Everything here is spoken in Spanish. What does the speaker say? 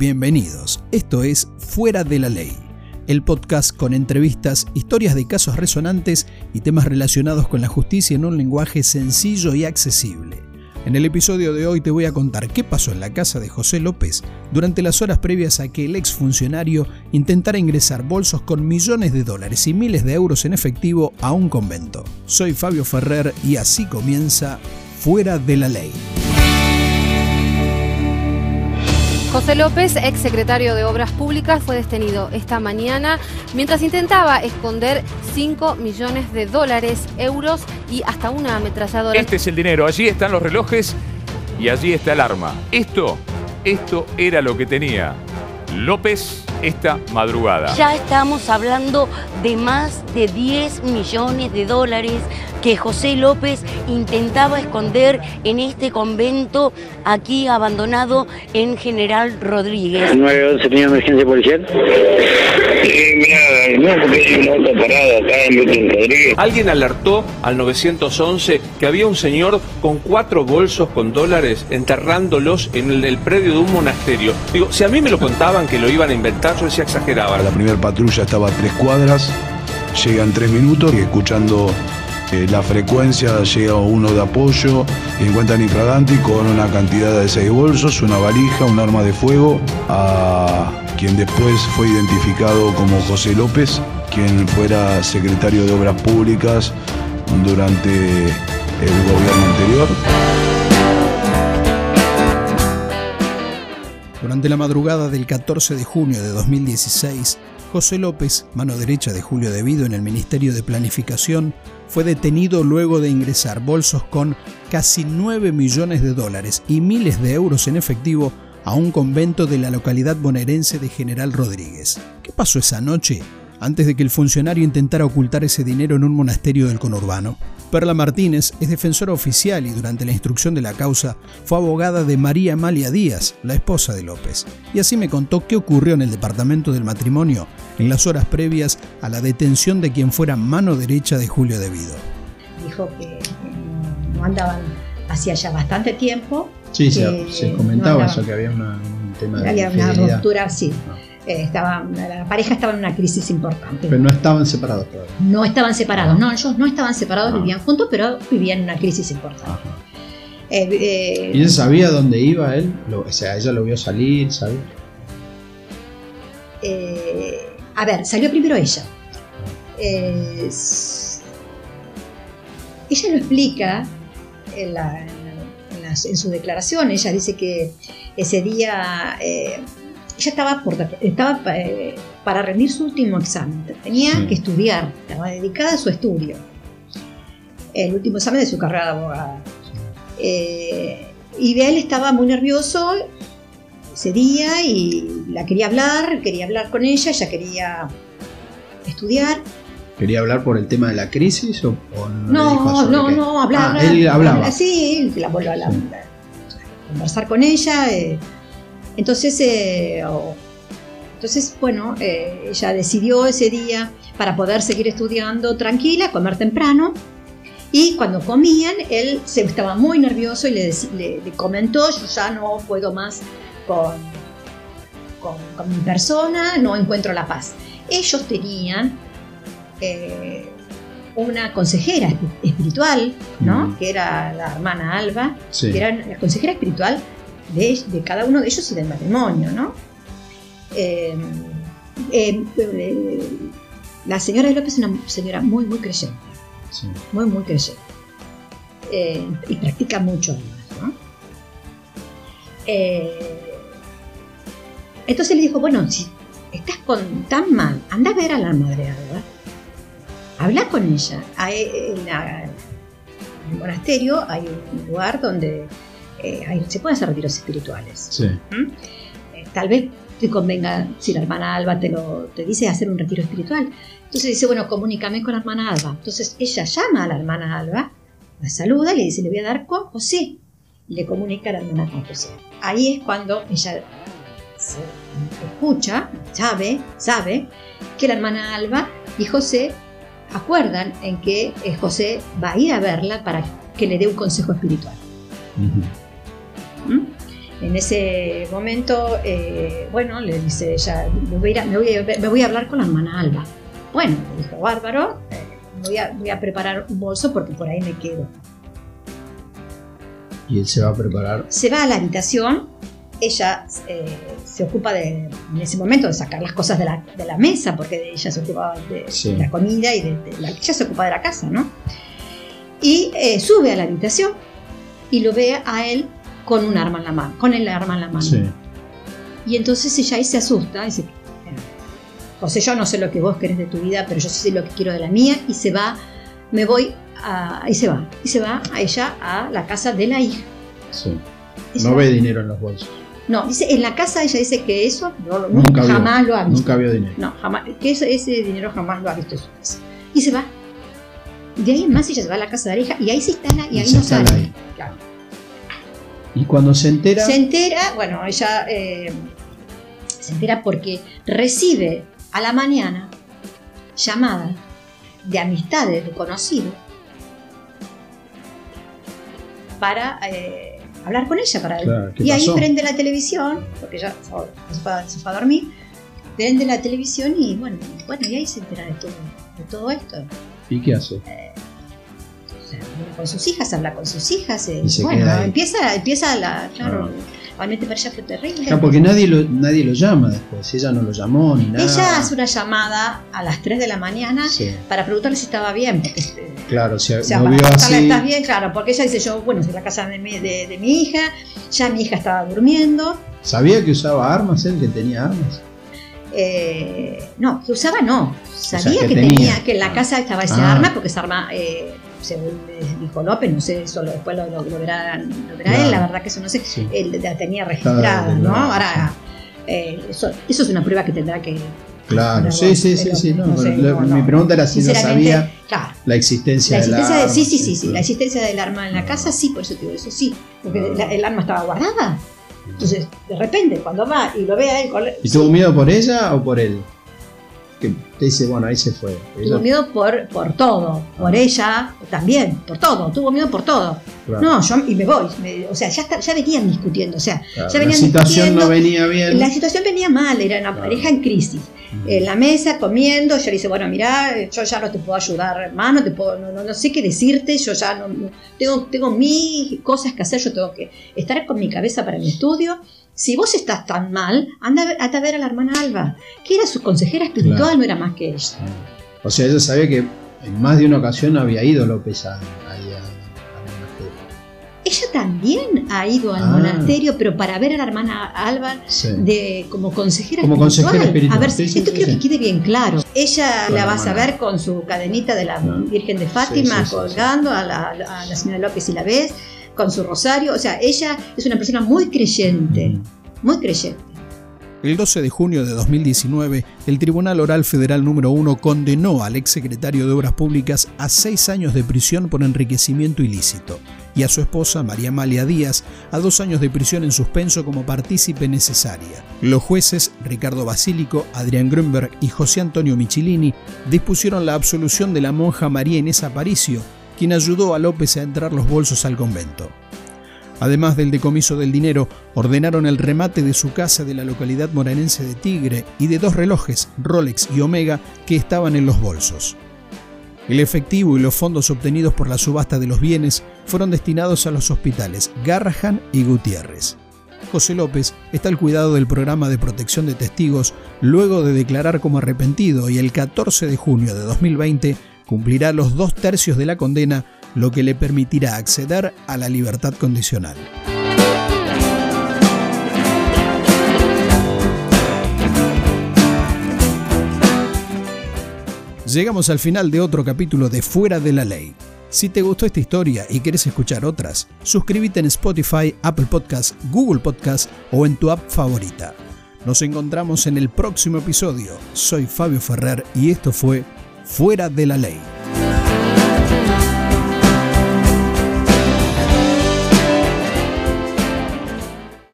Bienvenidos. Esto es Fuera de la Ley, el podcast con entrevistas, historias de casos resonantes y temas relacionados con la justicia en un lenguaje sencillo y accesible. En el episodio de hoy te voy a contar qué pasó en la casa de José López durante las horas previas a que el exfuncionario intentara ingresar bolsos con millones de dólares y miles de euros en efectivo a un convento. Soy Fabio Ferrer y así comienza Fuera de la Ley. José López, ex secretario de Obras Públicas, fue detenido esta mañana mientras intentaba esconder 5 millones de dólares, euros y hasta una ametralladora. Este es el dinero, allí están los relojes y allí está el arma. Esto, esto era lo que tenía López esta madrugada. Ya estamos hablando de más de 10 millones de dólares que José López intentaba esconder en este convento aquí abandonado en General Rodríguez. ¿El 911 tenía emergencia policial? Sí, mira, no, porque hay una otra parada acá en Rodríguez. Alguien alertó al 911 que había un señor con cuatro bolsos con dólares enterrándolos en el, el predio de un monasterio. Digo, si a mí me lo contaban que lo iban a inventar, yo decía exageraba. La primera patrulla estaba a tres cuadras, llegan tres minutos y escuchando eh, la frecuencia llega uno de apoyo encuentran infraganti con una cantidad de seis bolsos, una valija, un arma de fuego, a quien después fue identificado como José López, quien fuera secretario de Obras Públicas durante el gobierno anterior. Durante la madrugada del 14 de junio de 2016, José López, mano derecha de Julio Devido en el Ministerio de Planificación, fue detenido luego de ingresar bolsos con casi 9 millones de dólares y miles de euros en efectivo a un convento de la localidad bonaerense de General Rodríguez. ¿Qué pasó esa noche? Antes de que el funcionario intentara ocultar ese dinero en un monasterio del conurbano. Perla Martínez es defensora oficial y durante la instrucción de la causa fue abogada de María Amalia Díaz, la esposa de López. Y así me contó qué ocurrió en el departamento del matrimonio en las horas previas a la detención de quien fuera mano derecha de Julio Devido. Dijo que no andaban hacía ya bastante tiempo. Sí, se, se, comentaba no eso, que había una, un tema de Había una ruptura, sí. Eh, estaba, la pareja estaba en una crisis importante. Pero no estaban separados todavía. No estaban separados, no, ellos no estaban separados, ah. vivían juntos, pero vivían en una crisis importante. Eh, eh, ¿Y ella sabía dónde iba él? Lo, o sea, ella lo vio salir, ¿sabes? a ver, salió primero ella. ella lo explica en, la, en, la, en, su declaración. Ella dice que ese día ella estaba, por, estaba eh, para rendir su último examen, tenía sí. que estudiar, estaba dedicada a su estudio, el último examen de su carrera de abogada. Eh, y él estaba muy nervioso ese día y la quería hablar, quería hablar con ella, ella quería estudiar. ¿Quería hablar por el tema de la crisis o, o no? No, no, no, hablar. Ah, él hablaba. Sí, la la, sí. a conversar con ella. Eh, entonces, eh, oh, entonces bueno, eh, ella decidió ese día para poder seguir estudiando tranquila, comer temprano. Y cuando comían, él se estaba muy nervioso y le, le, le comentó, yo ya no puedo más con, con, con, mi persona, no encuentro la paz. Ellos tenían eh, una consejera espiritual, ¿no? Mm. Que era la hermana Alba, sí. que era la consejera espiritual de, de, cada uno de ellos y del matrimonio, ¿no? Eh, eh, eh, la señora López es una señora muy, muy creyente. Sí. Muy, muy creyente. y practica mucho además, ¿no? entonces le dijo, bueno, si estás con tan mal, anda a ver a la madre Alba. Habla con ella. Hay, en, la, en el monasterio hay un lugar donde eh, se pueden hacer retiros espirituales. Sí. ¿Mm? Eh, tal vez te convenga, si la hermana Alba te, lo, te dice hacer un retiro espiritual. Entonces dice, bueno, comunícame con la hermana Alba. Entonces ella llama a la hermana Alba, la saluda y le dice, le voy a dar con José. Y le comunica a la hermana con José. Ahí es cuando ella se escucha, sabe, sabe que la hermana Alba y José acuerdan en que eh, José va a ir a verla para que le dé un consejo espiritual. Uh -huh. En ese momento, eh, bueno, le dice ella, me voy, a, me, voy a, me voy, a, hablar con la hermana Alba. Bueno, le dijo, bárbaro, eh, voy, a, voy a preparar un bolso porque por ahí me quedo. ¿Y él se va a preparar? Se va a la habitación, ella eh, se ocupa de, en ese momento de sacar las cosas de la, de la mesa, porque ella se ocupaba de, sí. de la comida y de, la, ella se ocupa de la casa, ¿no? Y eh, sube a la habitación y lo ve a él con un arma en la mano, con el arma en la mano. Sí. Y entonces ella ahí se asusta y dice, José, yo no sé lo que vos querés de tu vida, pero yo sí sé lo que quiero de la mía y se va, me voy a, y se va, y se va a ella a la casa de la hija. Sí. No ve dinero en los bolsos. No, dice, en la casa ella dice que eso no, nunca jamás vio, lo ha visto. Nunca vio dinero. No, jamás, que eso, ese dinero jamás lo ha visto en su casa. Y se va. De ahí en más ella se va a la casa de la hija y ahí se instala y, y ahí no sale. Ahí. Claro. Y cuando se entera. Se entera, bueno, ella eh, se entera porque recibe a la mañana llamadas de amistades, de conocidos, para eh, hablar con ella. Para claro, y ahí prende la televisión, porque ella se fue, se fue a dormir, prende la televisión y bueno, bueno, y ahí se entera de todo, de todo esto. ¿Y qué hace? Eh, con sus hijas, habla con sus hijas, eh, bueno, empieza, empieza la, claro, ah. realmente para ella fue terrible. Claro, porque nadie lo, nadie lo llama después, ella no lo llamó ni nada. Ella hace una llamada a las 3 de la mañana sí. para preguntarle si estaba bien, porque este, Claro, si o sea, no para vio así. ¿estás bien? Claro, porque ella dice yo, bueno, es la casa de mi, de, de mi hija, ya mi hija estaba durmiendo. ¿Sabía que usaba armas él, que tenía armas? Eh, no, que usaba no. Sabía O sea, que que, tenía. tenía. que en la casa estaba ese Ah. arma, porque esa arma, eh, según dijo López, no sé, eso lo- después lo, lo- lo verá, lo verá Claro. él, la verdad que eso no sé, Sí. él la tenía registrada, ¿no? Ahora, eh, eso, eso es una prueba que tendrá que. Claro, Pero sí, sí, sí, sí. No, no sé, no, mi pregunta era si no sabía Claro. la existencia, La del existencia de, arma, sí, sí, sí, sí, la existencia del arma en la casa, sí, por eso te digo, eso sí, porque la- el arma estaba guardada. Entonces, de repente, cuando va y lo ve a él, con- ¿Y tuvo miedo por ella o por él? Que te dice, bueno, ahí se fue. tuvo Ella- miedo por, por todo, por ella también, por todo, tuvo miedo por todo. claro, No, yo y me voy, me- o sea, ya, está- ya venían discutiendo, o sea, claro, ya la venían situación discutiendo. no venía bien. La situación venía mal, era una Claro. pareja en crisis. En la mesa, comiendo, yo le dice, bueno, mira, yo ya no te puedo ayudar, hermano, te puedo, no, no, no sé qué decirte, yo ya no, no- tengo, tengo mis cosas que hacer, yo tengo que estar con mi cabeza para mi estudio. Si vos estás tan mal, anda a ver, anda a, ver a la hermana Alba, que era su consejera espiritual, Claro. no era más que ella. O sea, ella sabía que en más de una ocasión había ido López a, a-. Ella también ha ido al Ah. monasterio, pero para ver a la hermana Alba Sí. de como consejera Como espiritual. consejera espiritual, A ver, sí, esto sí, quiero que quede bien claro. Ella Con la vas a ver con su cadenita de la Ah. Virgen de Fátima colgando A, la, a la señora López y la ves con su rosario. O sea, ella es una persona muy creyente, Mm. muy creyente. El 12 de junio de 2019, el Tribunal Oral Federal número 1 condenó al exsecretario de Obras Públicas a seis años de prisión por enriquecimiento ilícito y a su esposa, María Amalia Díaz, a dos años de prisión en suspenso como partícipe necesaria. Los jueces Ricardo Basílico, Adrián Grunberg y José Antonio Michilini dispusieron la absolución de la monja María Inés Aparicio, quien ayudó a López a entrar los bolsos al convento. Además del decomiso del dinero, ordenaron el remate de su casa de la localidad moranense de Tigre y de dos relojes, Rolex y Omega, que estaban en los bolsos. El efectivo y los fondos obtenidos por la subasta de los bienes fueron destinados a los hospitales Garrahan y Gutiérrez. José López está al cuidado del programa de protección de testigos luego de declarar como arrepentido y el 14 de junio de 2020 cumplirá los dos tercios de la condena, lo que le permitirá acceder a la libertad condicional. Llegamos al final de otro capítulo de Fuera de la Ley. Si te gustó esta historia y quieres escuchar otras, suscríbete en Spotify, Apple Podcasts, Google Podcasts o en tu app favorita. Nos encontramos en el próximo episodio. Soy Fabio Ferrer y esto fue Fuera de la Ley.